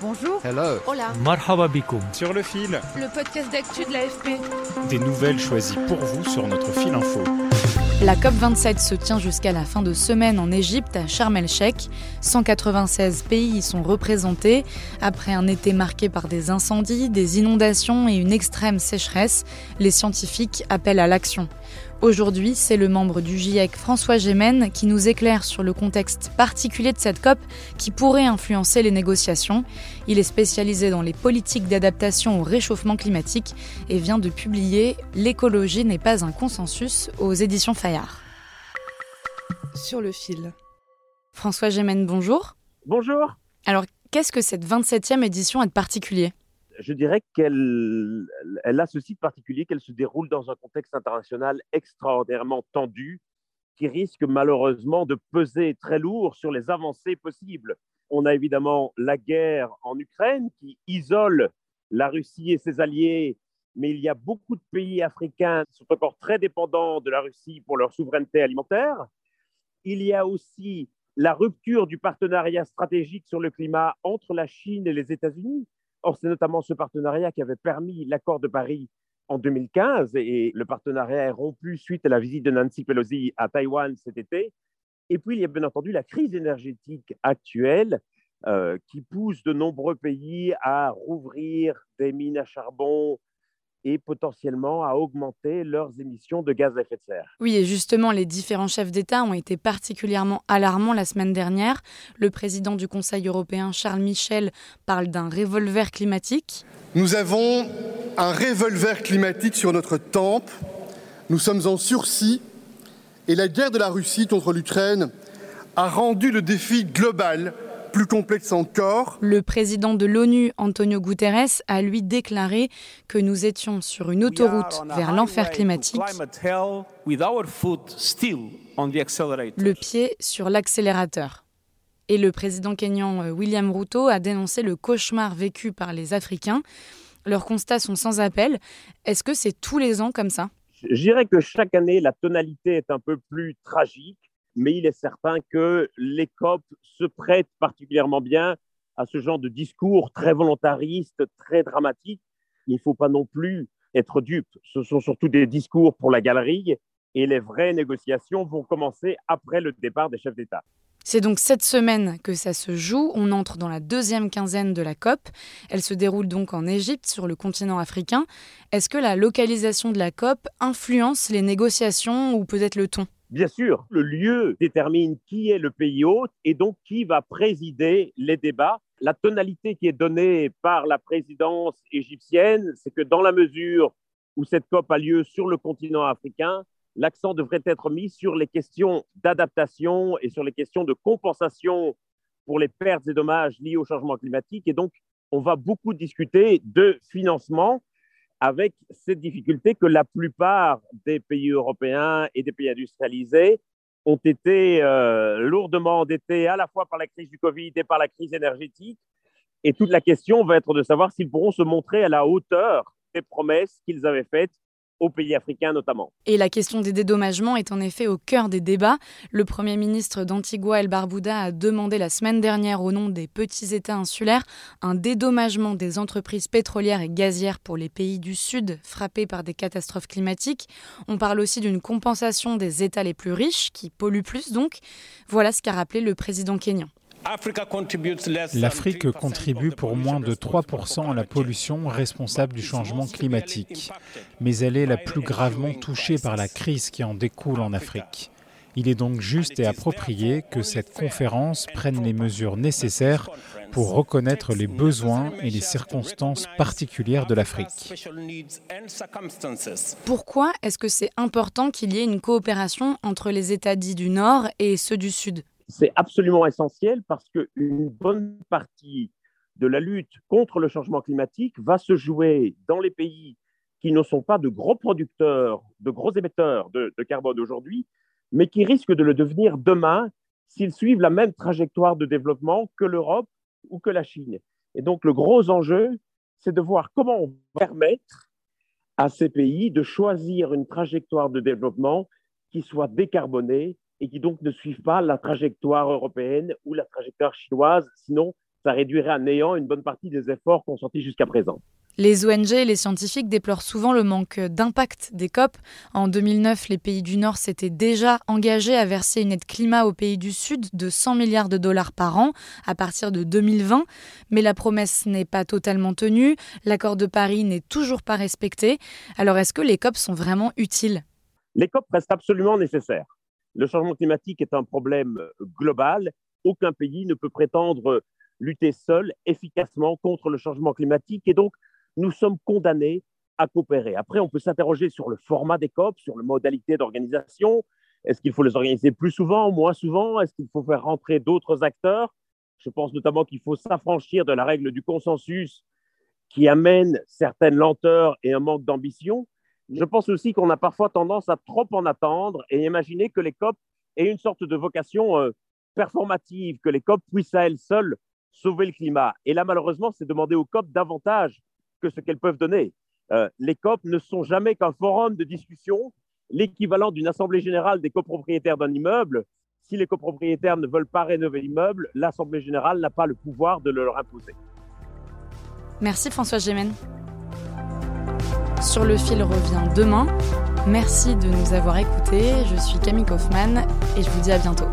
Bonjour. Hello. Hola. Marhaba bikoum. Sur le fil, Le podcast d'actu de l'AFP. des nouvelles choisies pour vous sur notre fil info. La COP27 se tient jusqu'à la fin de semaine en Égypte, à Sharm el-Sheikh. 196 pays y sont représentés. Après un été marqué par des incendies, des inondations et une extrême sécheresse, les scientifiques appellent à l'action. Aujourd'hui, c'est le membre du GIEC François Gémen qui nous éclaire sur le contexte particulier de cette COP qui pourrait influencer les négociations. Il est spécialisé dans les politiques d'adaptation au réchauffement climatique et vient de publier L'écologie n'est pas un consensus aux éditions Fayard. Sur le fil. François Gémen, bonjour. Bonjour. Alors, qu'est-ce que cette 27e édition a de particulier? Je dirais qu'elle elle a ceci de particulier qu'elle se déroule dans un contexte international extraordinairement tendu qui risque malheureusement de peser très lourd sur les avancées possibles. On a évidemment la guerre en Ukraine qui isole la Russie et ses alliés, mais il y a beaucoup de pays africains qui sont encore très dépendants de la Russie pour leur souveraineté alimentaire. Il y a aussi la rupture du partenariat stratégique sur le climat entre la Chine et les États-Unis. Or, c'est notamment ce partenariat qui avait permis l'accord de Paris en 2015 et le partenariat est rompu suite à la visite de Nancy Pelosi à Taïwan cet été. Et puis, il y a bien entendu la crise énergétique actuelle euh, qui pousse de nombreux pays à rouvrir des mines à charbon et potentiellement à augmenter leurs émissions de gaz à effet de serre. Oui, et justement, les différents chefs d'État ont été particulièrement alarmants la semaine dernière. Le président du Conseil européen, Charles Michel, parle d'un revolver climatique. Nous avons un revolver climatique sur notre tempe. Nous sommes en sursis et la guerre de la Russie contre l'Ukraine a rendu le défi global plus complexe encore. Le président de l'ONU, Antonio Guterres, a lui déclaré que nous étions sur une autoroute vers l'enfer climatique, le pied sur l'accélérateur. Et le président kényan euh, William Ruto a dénoncé le cauchemar vécu par les Africains. Leurs constats sont sans appel. Est-ce que c'est tous les ans comme ça? Je dirais que chaque année, la tonalité est un peu plus tragique, mais il est certain que les COP se prêtent particulièrement bien à ce genre de discours très volontariste, très dramatique. Il ne faut pas non plus être dupe. Ce sont surtout des discours pour la galerie et les vraies négociations vont commencer après le départ des chefs d'État. C'est donc cette semaine que ça se joue. On entre dans la deuxième quinzaine de la COP. Elle se déroule donc en Égypte, sur le continent africain. Est-ce que la localisation de la COP influence les négociations ou peut-être le ton? Bien sûr, le lieu détermine qui est le pays hôte et donc qui va présider les débats. La tonalité qui est donnée par la présidence égyptienne, c'est que dans la mesure où cette COP a lieu sur le continent africain, l'accent devrait être mis sur les questions d'adaptation et sur les questions de compensation pour les pertes et dommages liés au changement climatique. Et donc, on va beaucoup discuter de financement avec cette difficulté que la plupart des pays européens et des pays industrialisés ont été euh, lourdement endettés à la fois par la crise du Covid et par la crise énergétique. Et toute la question va être de savoir s'ils pourront se montrer à la hauteur des promesses qu'ils avaient faites aux pays africains notamment. Et la question des dédommagements est en effet au cœur des débats. Le Premier ministre d'Antigua El Barbuda a demandé la semaine dernière au nom des petits États insulaires un dédommagement des entreprises pétrolières et gazières pour les pays du Sud frappés par des catastrophes climatiques. On parle aussi d'une compensation des États les plus riches, qui polluent plus donc. Voilà ce qu'a rappelé le président kényan. L'Afrique contribue pour moins de 3% à la pollution responsable du changement climatique, mais elle est la plus gravement touchée par la crise qui en découle en Afrique. Il est donc juste et approprié que cette conférence prenne les mesures nécessaires pour reconnaître les besoins et les circonstances particulières de l'Afrique. Pourquoi est-ce que c'est important qu'il y ait une coopération entre les États dits du Nord et ceux du Sud? C'est absolument essentiel parce qu'une bonne partie de la lutte contre le changement climatique va se jouer dans les pays qui ne sont pas de gros producteurs, de gros émetteurs de, carbone aujourd'hui, mais qui risquent de le devenir demain s'ils suivent la même trajectoire de développement que l'Europe ou que la Chine. Et donc le gros enjeu, c'est de voir comment on permettre à ces pays de choisir une trajectoire de développement qui soit décarbonée et qui donc ne suive pas la trajectoire européenne ou la trajectoire chinoise, sinon ça réduirait à néant une bonne partie des efforts consentis jusqu'à présent. Les ONG et les scientifiques déplorent souvent le manque d'impact des COP. En 2009, les pays du Nord s'étaient déjà engagés à verser une aide climat aux pays du Sud de 100 milliards de dollars par an à partir de 2020. Mais la promesse n'est pas totalement tenue. L'accord de Paris n'est toujours pas respecté. Alors est-ce que les COP sont vraiment utiles? Les COP restent absolument nécessaires. Le changement climatique est un problème global. Aucun pays ne peut prétendre lutter seul efficacement contre le changement climatique. Et donc, nous sommes condamnés à coopérer. Après, on peut s'interroger sur le format des COP, sur les modalités d'organisation. Est-ce qu'il faut les organiser plus souvent, moins souvent? Est-ce qu'il faut faire rentrer d'autres acteurs? Je pense notamment qu'il faut s'affranchir de la règle du consensus qui amène certaines lenteurs et un manque d'ambition. Je pense aussi qu'on a parfois tendance à trop en attendre et imaginer que les COP aient une sorte de vocation euh, performative, que les COP puissent à elles seules sauver le climat. Et là, malheureusement, c'est demander aux COP davantage que ce qu'elles peuvent donner. Euh, les COP ne sont jamais qu'un forum de discussion, l'équivalent d'une assemblée générale des copropriétaires d'un immeuble. Si les copropriétaires ne veulent pas rénover l'immeuble, l'assemblée générale n'a pas le pouvoir de le leur imposer. Merci François Gémen. Sur le fil revient demain. Merci de nous avoir écoutés. Je suis Camille Kaufmann et je vous dis à bientôt.